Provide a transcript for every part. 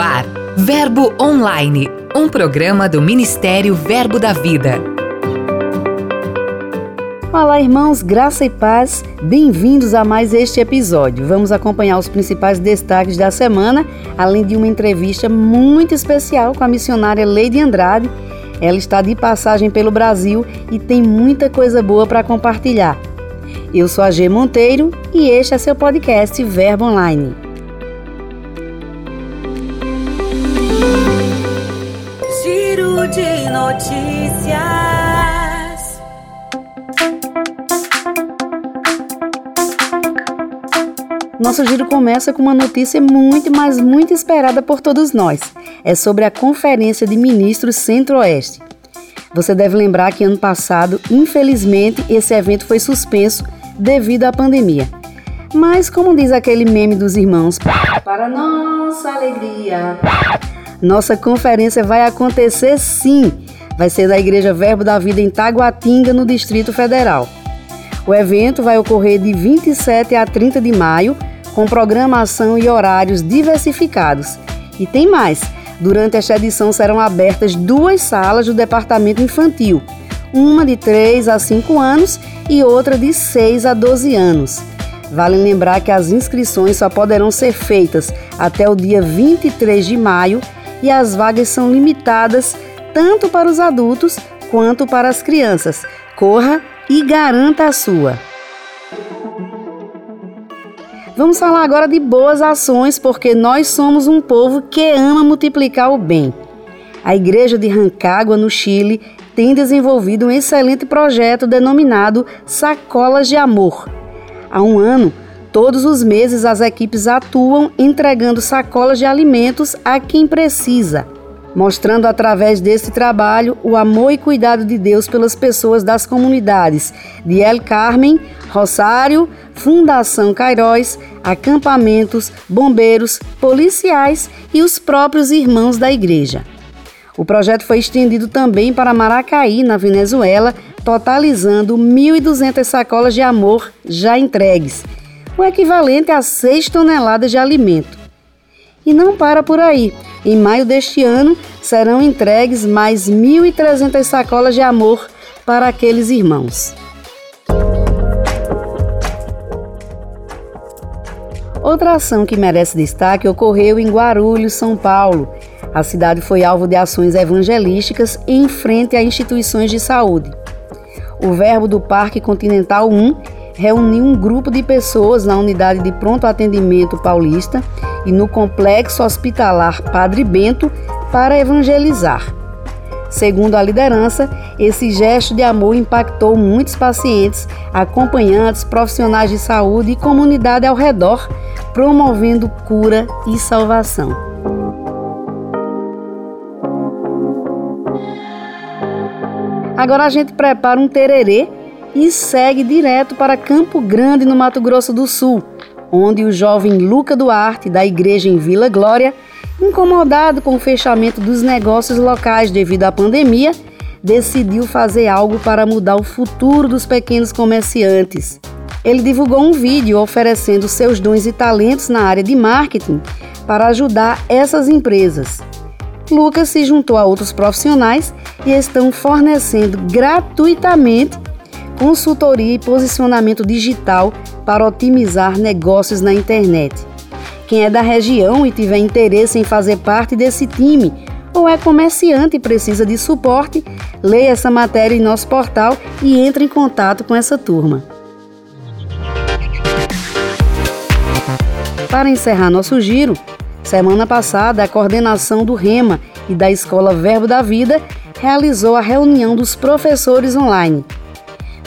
ar, Verbo Online, um programa do Ministério Verbo da Vida. Olá, irmãos, graça e paz, bem-vindos a mais este episódio. Vamos acompanhar os principais destaques da semana, além de uma entrevista muito especial com a missionária Lady Andrade. Ela está de passagem pelo Brasil e tem muita coisa boa para compartilhar. Eu sou a G Monteiro e este é seu podcast Verbo Online. Notícias. Nosso giro começa com uma notícia muito, mas muito esperada por todos nós. É sobre a Conferência de Ministros Centro-Oeste. Você deve lembrar que ano passado, infelizmente, esse evento foi suspenso devido à pandemia. Mas, como diz aquele meme dos irmãos, para nossa alegria, nossa conferência vai acontecer sim. Vai ser na Igreja Verbo da Vida em Taguatinga, no Distrito Federal. O evento vai ocorrer de 27 a 30 de maio, com programação e horários diversificados. E tem mais: durante esta edição serão abertas duas salas do departamento infantil, uma de 3 a 5 anos e outra de 6 a 12 anos. Vale lembrar que as inscrições só poderão ser feitas até o dia 23 de maio e as vagas são limitadas tanto para os adultos quanto para as crianças. Corra e garanta a sua. Vamos falar agora de boas ações, porque nós somos um povo que ama multiplicar o bem. A Igreja de Rancagua, no Chile, tem desenvolvido um excelente projeto denominado Sacolas de Amor. Há um ano, todos os meses as equipes atuam entregando sacolas de alimentos a quem precisa, mostrando através desse trabalho o amor e cuidado de Deus pelas pessoas das comunidades de El Carmen, Rosário, Fundação Cairóis, acampamentos, bombeiros, policiais e os próprios irmãos da igreja. O projeto foi estendido também para Maracaí, na Venezuela, totalizando 1.200 sacolas de amor já entregues, o equivalente a 6 toneladas de alimento. E não para por aí. Em maio deste ano, serão entregues mais 1.300 sacolas de amor para aqueles irmãos. Outra ação que merece destaque ocorreu em Guarulhos, São Paulo, a cidade foi alvo de ações evangelísticas em frente a instituições de saúde. O Verbo do Parque Continental 1 reuniu um grupo de pessoas na unidade de pronto atendimento paulista e no complexo hospitalar Padre Bento para evangelizar. Segundo a liderança, esse gesto de amor impactou muitos pacientes, acompanhantes, profissionais de saúde e comunidade ao redor, promovendo cura e salvação. Agora a gente prepara um tererê e segue direto para Campo Grande, no Mato Grosso do Sul, onde o jovem Luca Duarte, da igreja em Vila Glória, incomodado com o fechamento dos negócios locais devido à pandemia, decidiu fazer algo para mudar o futuro dos pequenos comerciantes. Ele divulgou um vídeo oferecendo seus dons e talentos na área de marketing para ajudar essas empresas. Lucas se juntou a outros profissionais e estão fornecendo gratuitamente consultoria e posicionamento digital para otimizar negócios na internet. Quem é da região e tiver interesse em fazer parte desse time ou é comerciante e precisa de suporte, leia essa matéria em nosso portal e entre em contato com essa turma. Para encerrar nosso giro, Semana passada, a coordenação do REMA e da Escola Verbo da Vida realizou a reunião dos professores online.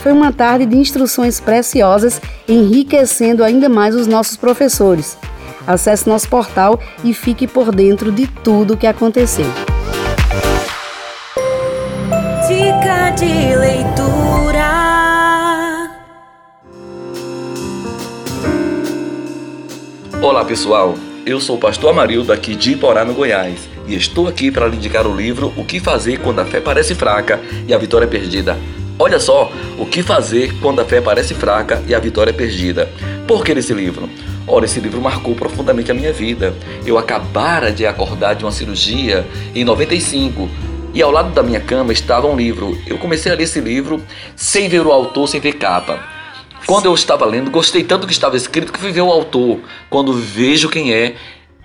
Foi uma tarde de instruções preciosas, enriquecendo ainda mais os nossos professores. Acesse nosso portal e fique por dentro de tudo o que aconteceu. Dica de leitura. Olá pessoal, eu sou o pastor Amarildo aqui de Iporá, no Goiás, e estou aqui para lhe indicar o livro O que fazer quando a fé parece fraca e a vitória é perdida. Olha só o que fazer quando a fé parece fraca e a vitória é perdida. Por que esse livro? Ora, esse livro marcou profundamente a minha vida. Eu acabara de acordar de uma cirurgia em 95 e ao lado da minha cama estava um livro. Eu comecei a ler esse livro sem ver o autor, sem ver capa. Quando eu estava lendo, gostei tanto do que estava escrito que fui ver o autor. Quando vejo quem é,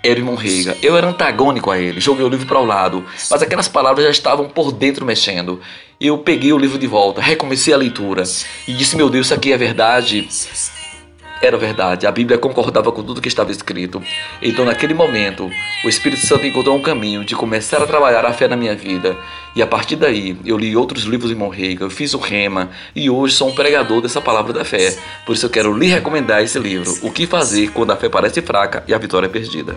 era o irmão Reiga. Eu era antagônico a ele, joguei o livro para o lado, mas aquelas palavras já estavam por dentro mexendo. Eu peguei o livro de volta, recomecei a leitura e disse: Meu Deus, isso aqui é verdade. Era verdade, a Bíblia concordava com tudo que estava escrito. Então, naquele momento, o Espírito Santo encontrou um caminho de começar a trabalhar a fé na minha vida. E a partir daí, eu li outros livros de Monreiga, eu fiz o Rema e hoje sou um pregador dessa palavra da fé. Por isso, eu quero lhe recomendar esse livro: O que fazer quando a fé parece fraca e a vitória é perdida.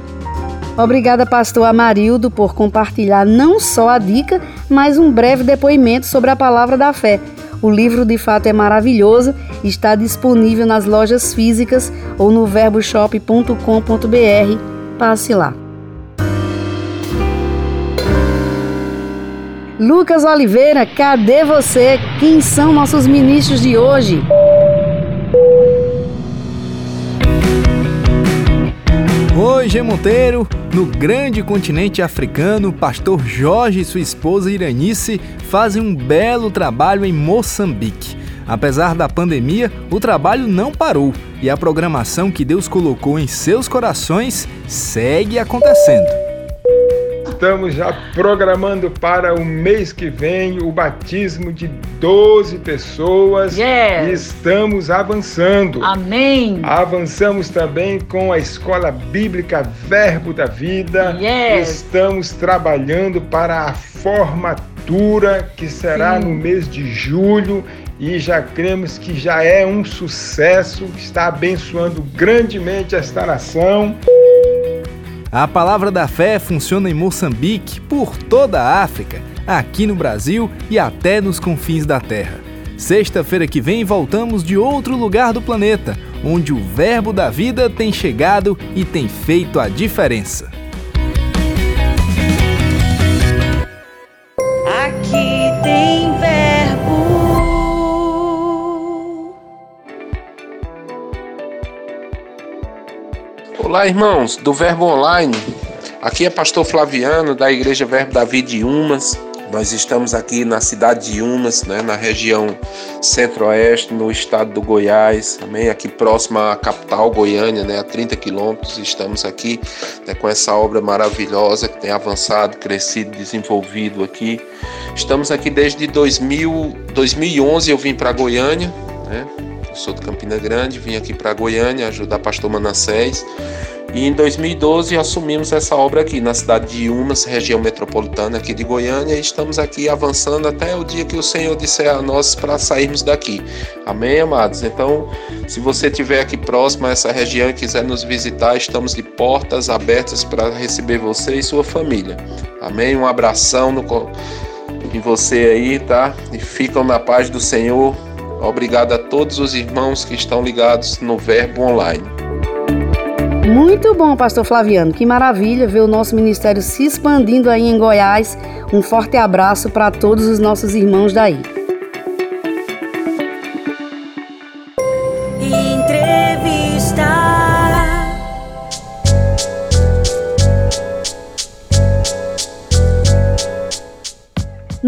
Obrigada, pastor Amarildo, por compartilhar não só a dica, mas um breve depoimento sobre a palavra da fé. O livro de fato é maravilhoso e está disponível nas lojas físicas ou no verboshop.com.br. Passe lá. Lucas Oliveira, cadê você? Quem são nossos ministros de hoje? Oi, G. Monteiro. No grande continente africano, pastor Jorge e sua esposa Iranice fazem um belo trabalho em Moçambique. Apesar da pandemia, o trabalho não parou e a programação que Deus colocou em seus corações segue acontecendo estamos já programando para o mês que vem o batismo de 12 pessoas yes. e estamos avançando. Amém. Avançamos também com a Escola Bíblica Verbo da Vida. Yes. Estamos trabalhando para a formatura que será Sim. no mês de julho e já cremos que já é um sucesso, que está abençoando grandemente esta nação. A palavra da fé funciona em Moçambique, por toda a África, aqui no Brasil e até nos confins da Terra. Sexta-feira que vem voltamos de outro lugar do planeta, onde o Verbo da Vida tem chegado e tem feito a diferença. Olá, irmãos do Verbo Online. Aqui é Pastor Flaviano da Igreja Verbo Davi de Umas. Nós estamos aqui na cidade de Umas, né, na região centro-oeste, no estado do Goiás, também aqui próximo à capital Goiânia, né, a 30 quilômetros. Estamos aqui né, com essa obra maravilhosa que tem avançado, crescido, desenvolvido aqui. Estamos aqui desde 2000, 2011 eu vim para Goiânia, né, sou de Campina Grande, vim aqui para Goiânia ajudar pastor Manassés. E em 2012 assumimos essa obra aqui na cidade de Umas, região metropolitana aqui de Goiânia, e estamos aqui avançando até o dia que o Senhor disser a nós para sairmos daqui. Amém, amados? Então, se você estiver aqui próximo a essa região e quiser nos visitar, estamos de portas abertas para receber você e sua família. Amém? Um abração no, em você aí, tá? E ficam na paz do Senhor. Obrigado a todos os irmãos que estão ligados no Verbo Online. Muito bom, Pastor Flaviano. Que maravilha ver o nosso ministério se expandindo aí em Goiás. Um forte abraço para todos os nossos irmãos daí.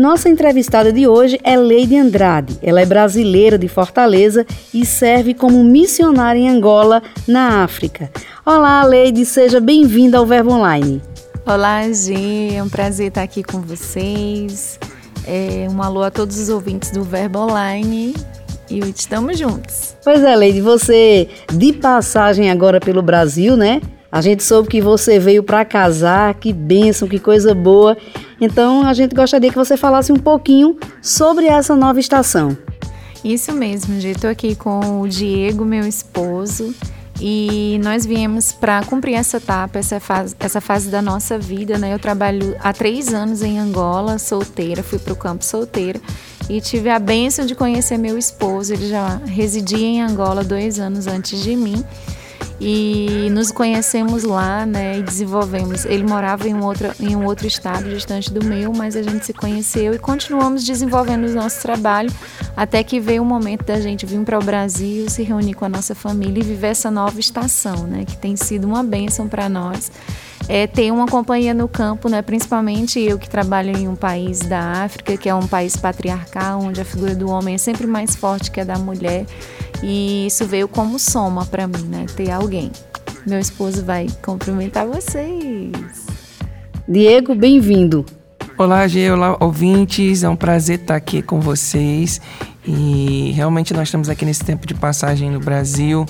Nossa entrevistada de hoje é Leide Andrade. Ela é brasileira de Fortaleza e serve como missionária em Angola, na África. Olá, Leide, seja bem-vinda ao Verbo Online. Olá, G, é um prazer estar aqui com vocês. É, um alô a todos os ouvintes do Verbo Online e estamos juntos. Pois é, Leide, você de passagem agora pelo Brasil, né? A gente soube que você veio para casar, que bênção, que coisa boa. Então a gente gostaria que você falasse um pouquinho sobre essa nova estação. Isso mesmo, gente. Estou aqui com o Diego, meu esposo, e nós viemos para cumprir essa etapa, essa fase, essa fase da nossa vida. Né? Eu trabalho há três anos em Angola, solteira, fui para o campo solteira e tive a bênção de conhecer meu esposo. Ele já residia em Angola dois anos antes de mim e nos conhecemos lá, né, e desenvolvemos. Ele morava em um outro, em um outro estado distante do meu, mas a gente se conheceu e continuamos desenvolvendo o nosso trabalho até que veio o momento da gente vir para o Brasil, se reunir com a nossa família e viver essa nova estação, né, que tem sido uma bênção para nós. É, ter uma companhia no campo, né, principalmente eu que trabalho em um país da África, que é um país patriarcal, onde a figura do homem é sempre mais forte que a da mulher, e isso veio como soma para mim, né, ter alguém. Meu esposo vai cumprimentar vocês. Diego, bem-vindo. Olá, Gê, olá, ouvintes. É um prazer estar aqui com vocês. E realmente nós estamos aqui nesse tempo de passagem no Brasil.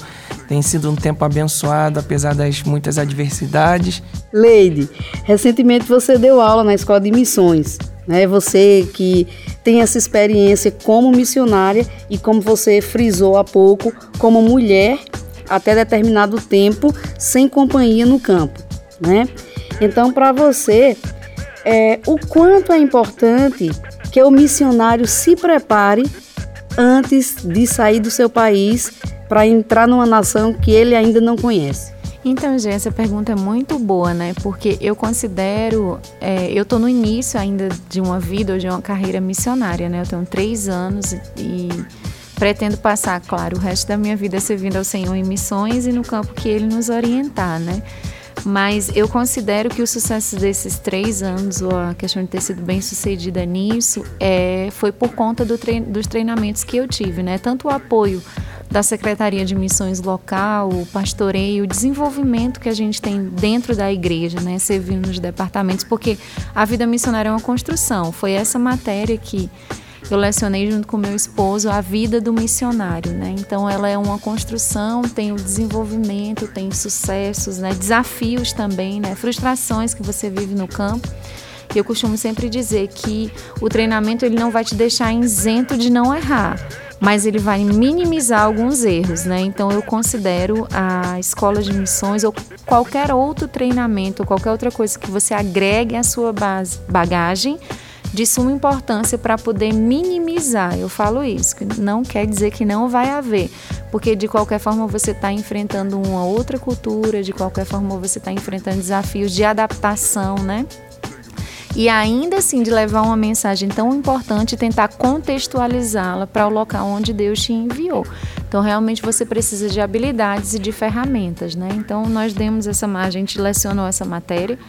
Tem sido um tempo abençoado, apesar das muitas adversidades. Leide, recentemente você deu aula na Escola de Missões. Né? Você que tem essa experiência como missionária e como você frisou há pouco, como mulher até determinado tempo sem companhia no campo, né? Então, para você, é, o quanto é importante que o missionário se prepare antes de sair do seu país para entrar numa nação que ele ainda não conhece? Então, gente, essa pergunta é muito boa, né? Porque eu considero, é, eu estou no início ainda de uma vida ou de uma carreira missionária, né? Eu tenho três anos e pretendo passar, claro, o resto da minha vida servindo ao Senhor em missões e no campo que Ele nos orientar, né? Mas eu considero que o sucesso desses três anos, ou a questão de ter sido bem sucedida nisso, é, foi por conta do trein dos treinamentos que eu tive, né? Tanto o apoio da Secretaria de Missões Local, o pastoreio, o desenvolvimento que a gente tem dentro da igreja, né? Servindo nos departamentos, porque a vida missionária é uma construção. Foi essa matéria que eu lecionei junto com meu esposo a vida do missionário, né? Então ela é uma construção, tem o desenvolvimento, tem sucessos, né? Desafios também, né? Frustrações que você vive no campo. Eu costumo sempre dizer que o treinamento ele não vai te deixar isento de não errar, mas ele vai minimizar alguns erros, né? Então eu considero a escola de missões ou qualquer outro treinamento, qualquer outra coisa que você agregue à sua base, bagagem de suma importância para poder minimizar. Eu falo isso, que não quer dizer que não vai haver, porque de qualquer forma você está enfrentando uma outra cultura, de qualquer forma você está enfrentando desafios de adaptação, né? E ainda assim de levar uma mensagem tão importante e tentar contextualizá-la para o local onde Deus te enviou. Então, realmente você precisa de habilidades e de ferramentas, né? Então, nós demos essa, a gente lecionou essa matéria,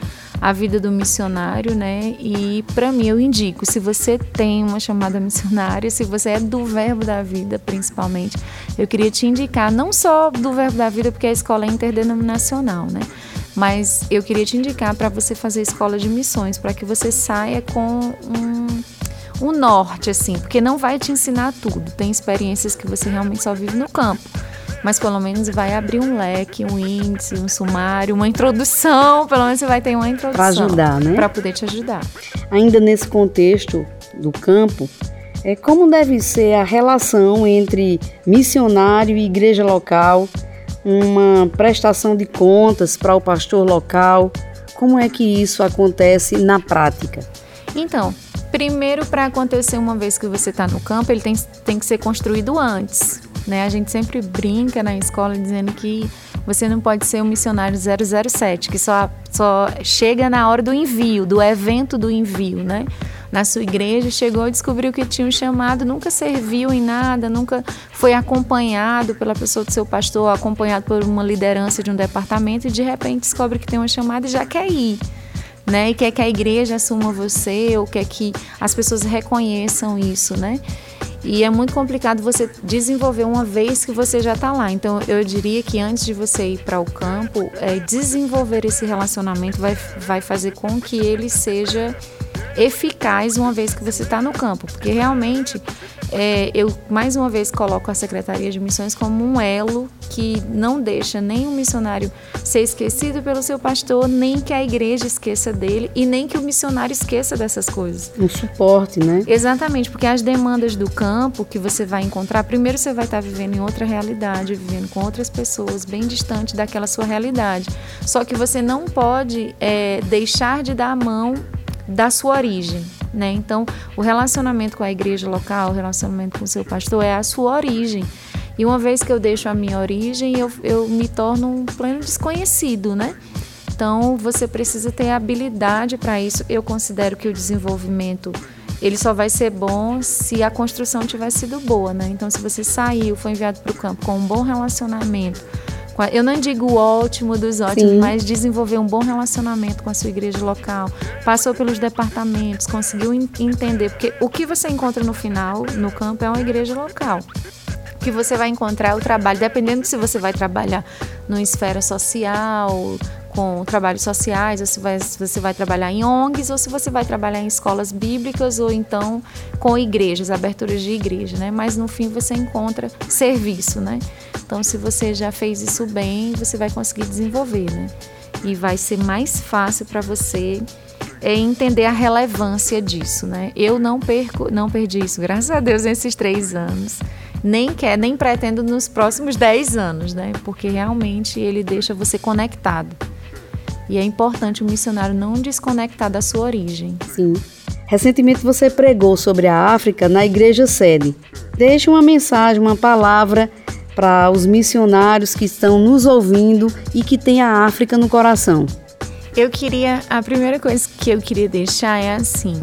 a vida do missionário, né? E para mim eu indico, se você tem uma chamada missionária, se você é do Verbo da Vida, principalmente, eu queria te indicar não só do Verbo da Vida, porque a escola é interdenominacional, né? Mas eu queria te indicar para você fazer escola de missões, para que você saia com um, um norte, assim, porque não vai te ensinar tudo. Tem experiências que você realmente só vive no campo mas pelo menos vai abrir um leque, um índice, um sumário, uma introdução, pelo menos você vai ter uma introdução. Para ajudar, né? Para poder te ajudar. Ainda nesse contexto do campo, é como deve ser a relação entre missionário e igreja local, uma prestação de contas para o pastor local? Como é que isso acontece na prática? Então, primeiro para acontecer uma vez que você está no campo, ele tem, tem que ser construído antes. Né? A gente sempre brinca na escola dizendo que você não pode ser um missionário 007, que só, só chega na hora do envio, do evento do envio, né? na sua igreja, chegou e descobriu que tinha um chamado, nunca serviu em nada, nunca foi acompanhado pela pessoa do seu pastor, acompanhado por uma liderança de um departamento e de repente descobre que tem uma chamada e já quer ir. Né? E quer que a igreja assuma você, ou quer que as pessoas reconheçam isso, né? E é muito complicado você desenvolver uma vez que você já está lá. Então, eu diria que antes de você ir para o campo, é, desenvolver esse relacionamento vai, vai fazer com que ele seja eficaz uma vez que você está no campo, porque realmente é, eu mais uma vez coloco a Secretaria de Missões como um elo que não deixa nem o missionário ser esquecido pelo seu pastor, nem que a igreja esqueça dele e nem que o missionário esqueça dessas coisas. Um suporte, né? Exatamente, porque as demandas do campo que você vai encontrar, primeiro você vai estar vivendo em outra realidade, vivendo com outras pessoas, bem distante daquela sua realidade. Só que você não pode é, deixar de dar a mão da sua origem. Né? Então, o relacionamento com a igreja local, o relacionamento com o seu pastor é a sua origem. E uma vez que eu deixo a minha origem, eu, eu me torno um pleno desconhecido, né? Então, você precisa ter habilidade para isso. Eu considero que o desenvolvimento ele só vai ser bom se a construção tiver sido boa, né? Então, se você saiu, foi enviado para o campo com um bom relacionamento, eu não digo o ótimo dos ótimos, Sim. mas desenvolver um bom relacionamento com a sua igreja local, passou pelos departamentos, conseguiu entender, porque o que você encontra no final, no campo, é uma igreja local que você vai encontrar o trabalho, dependendo se você vai trabalhar numa esfera social, com trabalhos sociais, ou se, vai, se você vai trabalhar em ONGs, ou se você vai trabalhar em escolas bíblicas, ou então com igrejas, aberturas de igreja, né? Mas no fim você encontra serviço, né? Então, se você já fez isso bem, você vai conseguir desenvolver, né? E vai ser mais fácil para você é entender a relevância disso, né? Eu não perco, não perdi isso, graças a Deus, nesses três anos nem quer, nem pretendo nos próximos 10 anos, né? Porque realmente ele deixa você conectado. E é importante o missionário não desconectar da sua origem. Sim. Recentemente você pregou sobre a África na igreja sede. Deixe uma mensagem, uma palavra para os missionários que estão nos ouvindo e que têm a África no coração. Eu queria, a primeira coisa que eu queria deixar é assim,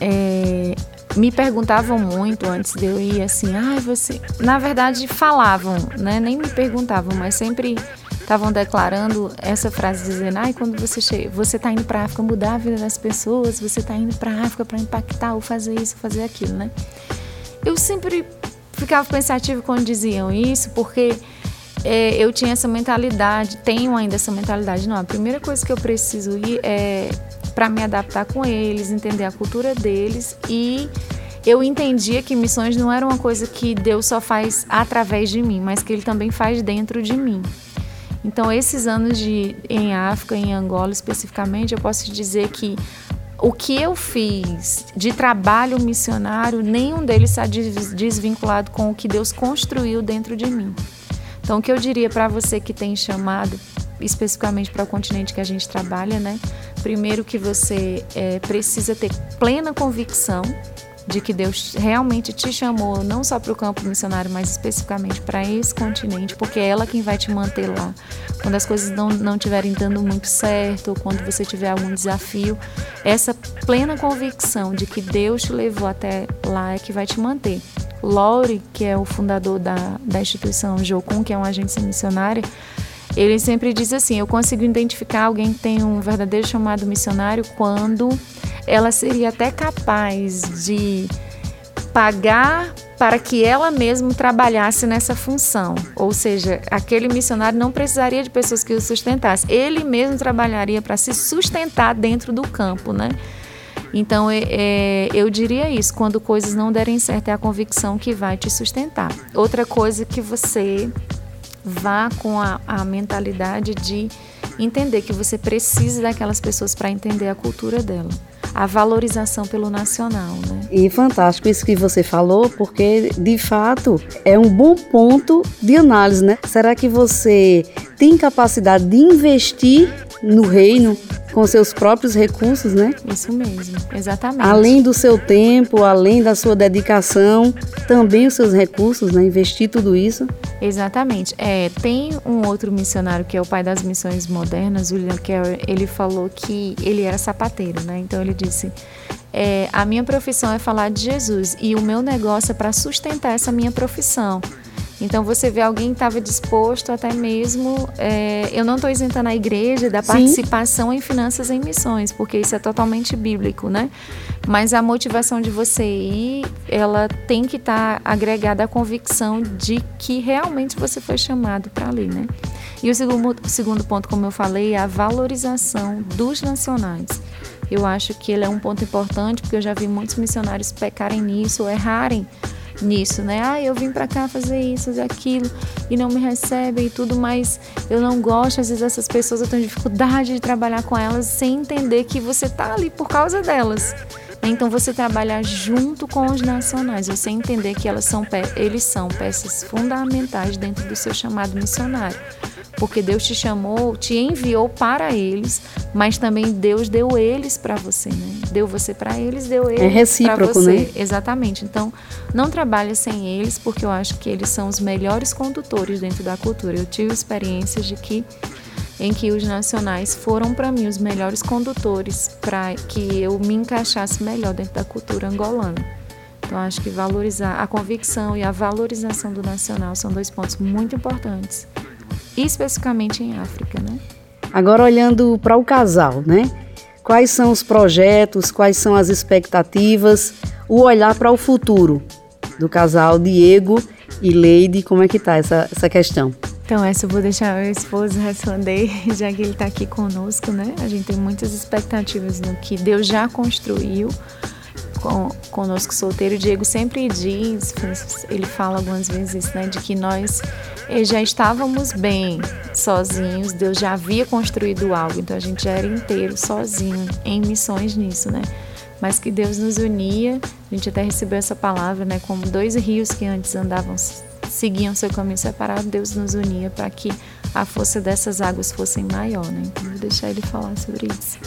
é, me perguntavam muito antes de eu ir assim, ah, você. Na verdade, falavam, né? Nem me perguntavam, mas sempre estavam declarando essa frase dizendo, ai, quando você chega, você está indo para África mudar a vida das pessoas, você está indo para África para impactar ou fazer isso, fazer aquilo, né? Eu sempre ficava pensativa quando diziam isso, porque é, eu tinha essa mentalidade, tenho ainda essa mentalidade, não, a primeira coisa que eu preciso ir é para me adaptar com eles, entender a cultura deles e eu entendia que missões não era uma coisa que Deus só faz através de mim, mas que Ele também faz dentro de mim. Então, esses anos de, em África, em Angola especificamente, eu posso dizer que o que eu fiz de trabalho missionário, nenhum deles está desvinculado com o que Deus construiu dentro de mim. Então, o que eu diria para você que tem chamado, especificamente para o continente que a gente trabalha, né? Primeiro que você é, precisa ter plena convicção de que Deus realmente te chamou não só para o campo missionário, mas especificamente para esse continente, porque é ela quem vai te manter lá. Quando as coisas não, não estiverem dando muito certo, ou quando você tiver algum desafio, essa plena convicção de que Deus te levou até lá é que vai te manter. Laurie, que é o fundador da, da instituição Jocum, que é uma agência missionária, ele sempre diz assim: eu consigo identificar alguém que tem um verdadeiro chamado missionário quando ela seria até capaz de pagar para que ela mesma trabalhasse nessa função. Ou seja, aquele missionário não precisaria de pessoas que o sustentassem. Ele mesmo trabalharia para se sustentar dentro do campo, né? Então, é, é, eu diria isso: quando coisas não derem certo, é a convicção que vai te sustentar. Outra coisa que você vá com a, a mentalidade de entender que você precisa daquelas pessoas para entender a cultura dela a valorização pelo nacional. Né? E fantástico isso que você falou, porque de fato é um bom ponto de análise, né? Será que você tem capacidade de investir no reino com seus próprios recursos, né? Isso mesmo, exatamente. Além do seu tempo, além da sua dedicação, também os seus recursos, né? Investir tudo isso. Exatamente. É, tem um outro missionário que é o pai das missões modernas, William Carey, ele falou que ele era sapateiro, né? Então ele disse: é, a minha profissão é falar de Jesus e o meu negócio é para sustentar essa minha profissão. Então você vê alguém que estava disposto até mesmo. É, eu não estou isentando a igreja da participação Sim. em finanças em missões, porque isso é totalmente bíblico, né? Mas a motivação de você ir, ela tem que estar tá agregada à convicção de que realmente você foi chamado para ali, né? E o segundo, o segundo ponto, como eu falei, é a valorização dos nacionais. Eu acho que ele é um ponto importante, porque eu já vi muitos missionários pecarem nisso, errarem nisso, né? Ah, eu vim para cá fazer isso, fazer aquilo e não me recebem e tudo, mas eu não gosto às vezes dessas pessoas, eu tenho dificuldade de trabalhar com elas sem entender que você tá ali por causa delas. Então você trabalhar junto com os nacionais, você entender que elas são eles são peças fundamentais dentro do seu chamado missionário porque Deus te chamou, te enviou para eles, mas também Deus deu eles para você, né? Deu você para eles, deu eles é para você. Né? Exatamente. Então, não trabalhe sem eles, porque eu acho que eles são os melhores condutores dentro da cultura. Eu tive experiências de que em que os nacionais foram para mim os melhores condutores para que eu me encaixasse melhor dentro da cultura angolana. Então acho que valorizar a convicção e a valorização do nacional são dois pontos muito importantes, especificamente em África, né? Agora olhando para o casal, né? Quais são os projetos, quais são as expectativas, o olhar para o futuro do casal Diego e Leide, como é que tá essa, essa questão? Então, essa eu vou deixar meu esposo responder, já que ele está aqui conosco, né? A gente tem muitas expectativas no que Deus já construiu com, conosco solteiro. O Diego sempre diz, ele fala algumas vezes, né, de que nós eh, já estávamos bem sozinhos, Deus já havia construído algo, então a gente já era inteiro sozinho em missões nisso, né? Mas que Deus nos unia, a gente até recebeu essa palavra, né, como dois rios que antes andavam seguiam seu caminho separado, Deus nos unia para que a força dessas águas fosse maior, né? Então vou deixar ele falar sobre isso.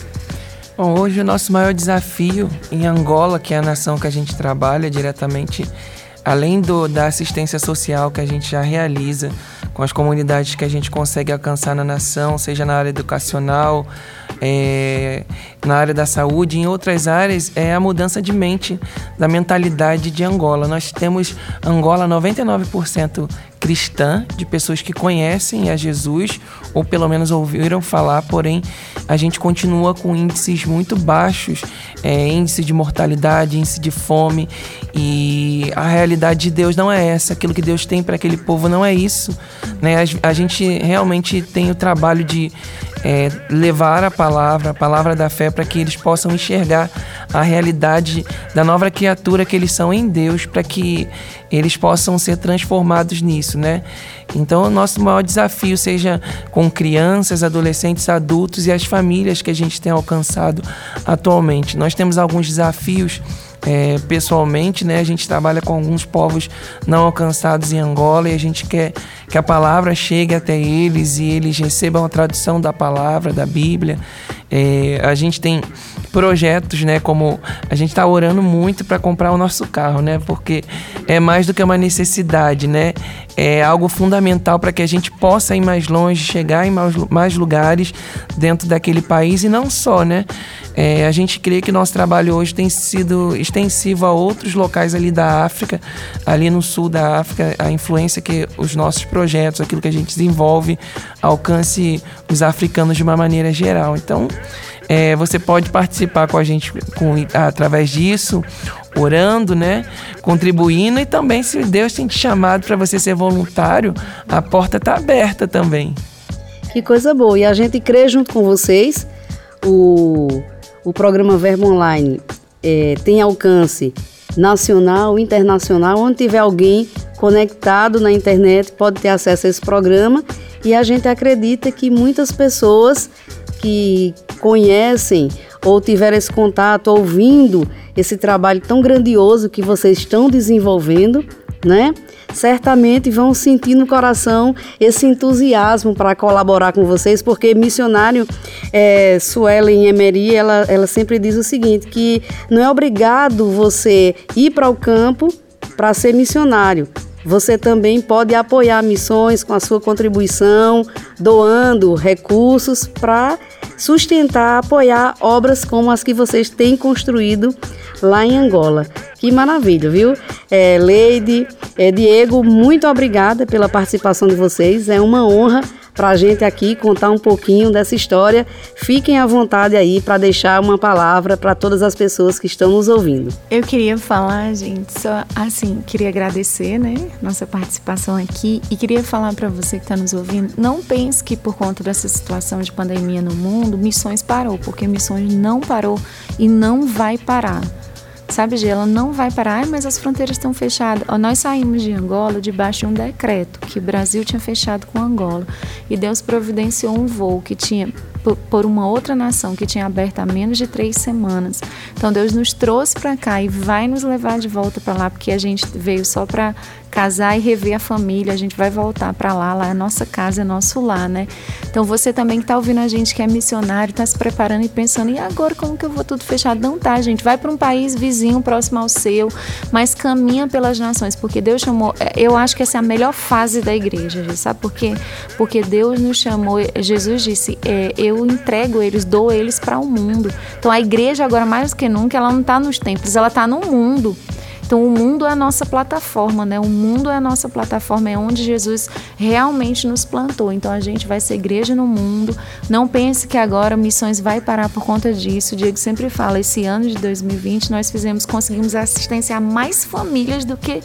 Bom, hoje o nosso maior desafio em Angola, que é a nação que a gente trabalha diretamente, além do, da assistência social que a gente já realiza com as comunidades que a gente consegue alcançar na nação, seja na área educacional, é, na área da saúde, em outras áreas, é a mudança de mente, da mentalidade de Angola. Nós temos Angola 99% cristã, de pessoas que conhecem a Jesus, ou pelo menos ouviram falar, porém a gente continua com índices muito baixos, é, índice de mortalidade, índice de fome, e a realidade de Deus não é essa, aquilo que Deus tem para aquele povo não é isso. Né? A, a gente realmente tem o trabalho de é, levar a palavra, a palavra da fé, para que eles possam enxergar a realidade da nova criatura que eles são em Deus, para que eles possam ser transformados nisso, né? Então, o nosso maior desafio seja com crianças, adolescentes, adultos e as famílias que a gente tem alcançado atualmente. Nós temos alguns desafios é, pessoalmente, né? A gente trabalha com alguns povos não alcançados em Angola e a gente quer que a palavra chegue até eles e eles recebam a tradução da palavra, da Bíblia. É, a gente tem projetos, né? Como a gente está orando muito para comprar o nosso carro, né? Porque é mais do que uma necessidade, né? É algo fundamental para que a gente possa ir mais longe, chegar em mais, mais lugares dentro daquele país e não só, né? É, a gente crê que nosso trabalho hoje tem sido extensivo a outros locais ali da África, ali no sul da África, a influência que os nossos projetos, aquilo que a gente desenvolve, alcance os africanos de uma maneira geral. Então, é, você pode participar com a gente com, através disso, orando, né? Contribuindo e também, se Deus tem te chamado para você ser voluntário, a porta está aberta também. Que coisa boa. E a gente crê junto com vocês. O, o programa Verbo Online é, tem alcance nacional, internacional, onde tiver alguém conectado na internet pode ter acesso a esse programa e a gente acredita que muitas pessoas que conhecem ou tiveram esse contato ouvindo esse trabalho tão grandioso que vocês estão desenvolvendo, né? Certamente vão sentir no coração esse entusiasmo para colaborar com vocês, porque missionário é, Suelen Emery, ela, ela sempre diz o seguinte, que não é obrigado você ir para o campo para ser missionário. Você também pode apoiar missões com a sua contribuição, doando recursos para sustentar, apoiar obras como as que vocês têm construído lá em Angola. Que maravilha, viu? É, Leide, é, Diego, muito obrigada pela participação de vocês. É uma honra para a gente aqui contar um pouquinho dessa história. Fiquem à vontade aí para deixar uma palavra para todas as pessoas que estão nos ouvindo. Eu queria falar, gente, só assim, queria agradecer, né, nossa participação aqui e queria falar para você que está nos ouvindo, não pense que por conta dessa situação de pandemia no mundo, missões parou, porque missões não parou e não vai parar. Sabe, G, ela não vai parar, mas as fronteiras estão fechadas. Nós saímos de Angola debaixo de um decreto que o Brasil tinha fechado com Angola. E Deus providenciou um voo que tinha por uma outra nação que tinha aberto há menos de três semanas. Então Deus nos trouxe para cá e vai nos levar de volta para lá, porque a gente veio só para casar e rever a família, a gente vai voltar para lá, lá é nossa casa, é nosso lar, né? Então você também que está ouvindo a gente que é missionário, está se preparando e pensando, e agora como que eu vou tudo fechado? Não tá, gente, vai para um país vizinho, próximo ao seu, mas caminha pelas nações, porque Deus chamou, é, eu acho que essa é a melhor fase da igreja, sabe por quê? Porque Deus nos chamou, Jesus disse, é, eu entrego eles, dou eles para o mundo. Então a igreja agora mais do que nunca, ela não está nos templos, ela está no mundo. Então, o mundo é a nossa plataforma, né? O mundo é a nossa plataforma, é onde Jesus realmente nos plantou. Então, a gente vai ser igreja no mundo. Não pense que agora missões vai parar por conta disso. O Diego sempre fala: esse ano de 2020 nós fizemos, conseguimos assistenciar mais famílias do que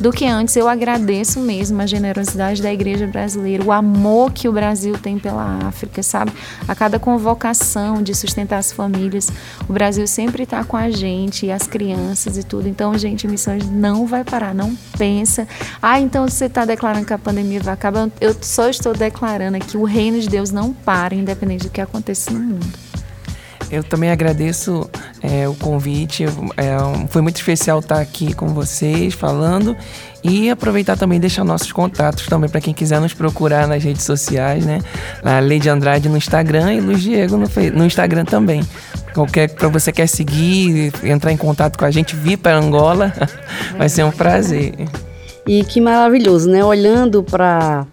do que antes. Eu agradeço mesmo a generosidade da igreja brasileira, o amor que o Brasil tem pela África, sabe? A cada convocação de sustentar as famílias, o Brasil sempre está com a gente e as crianças e tudo. Então, gente, missões não vai parar, não pensa. Ah, então você está declarando que a pandemia vai acabar. Eu só estou declarando que o reino de Deus não para, independente do que aconteça no mundo. Eu também agradeço é, o convite. É, foi muito especial estar aqui com vocês falando e aproveitar também deixar nossos contatos também para quem quiser nos procurar nas redes sociais, né? A Lady Andrade no Instagram e Luiz Diego no, no Instagram também. Qualquer para você quer seguir, entrar em contato com a gente, vir para Angola, vai ser um prazer. E que maravilhoso, né? Olhando para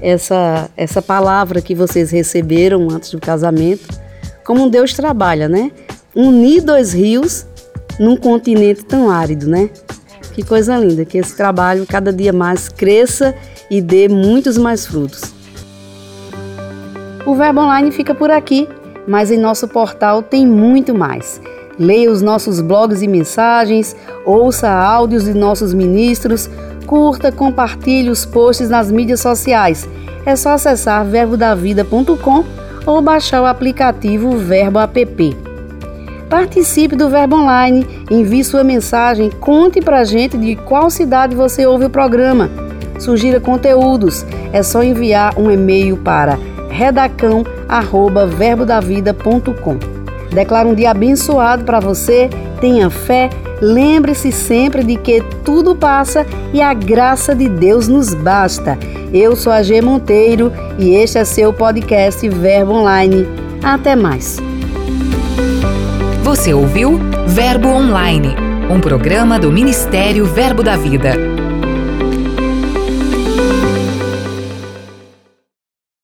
essa essa palavra que vocês receberam antes do casamento como Deus trabalha, né? Unir dois rios num continente tão árido, né? Que coisa linda, que esse trabalho cada dia mais cresça e dê muitos mais frutos. O Verbo Online fica por aqui, mas em nosso portal tem muito mais. Leia os nossos blogs e mensagens, ouça áudios de nossos ministros, curta, compartilhe os posts nas mídias sociais. É só acessar verbodavida.com ou baixar o aplicativo Verbo App. Participe do Verbo Online, envie sua mensagem, conte pra gente de qual cidade você ouve o programa. Sugira conteúdos, é só enviar um e-mail para redacão@verbodavida.com. Declaro um dia abençoado para você, tenha fé, lembre-se sempre de que tudo passa e a graça de Deus nos basta. Eu sou a G Monteiro e este é seu podcast Verbo Online. Até mais. Você ouviu Verbo Online, um programa do Ministério Verbo da Vida.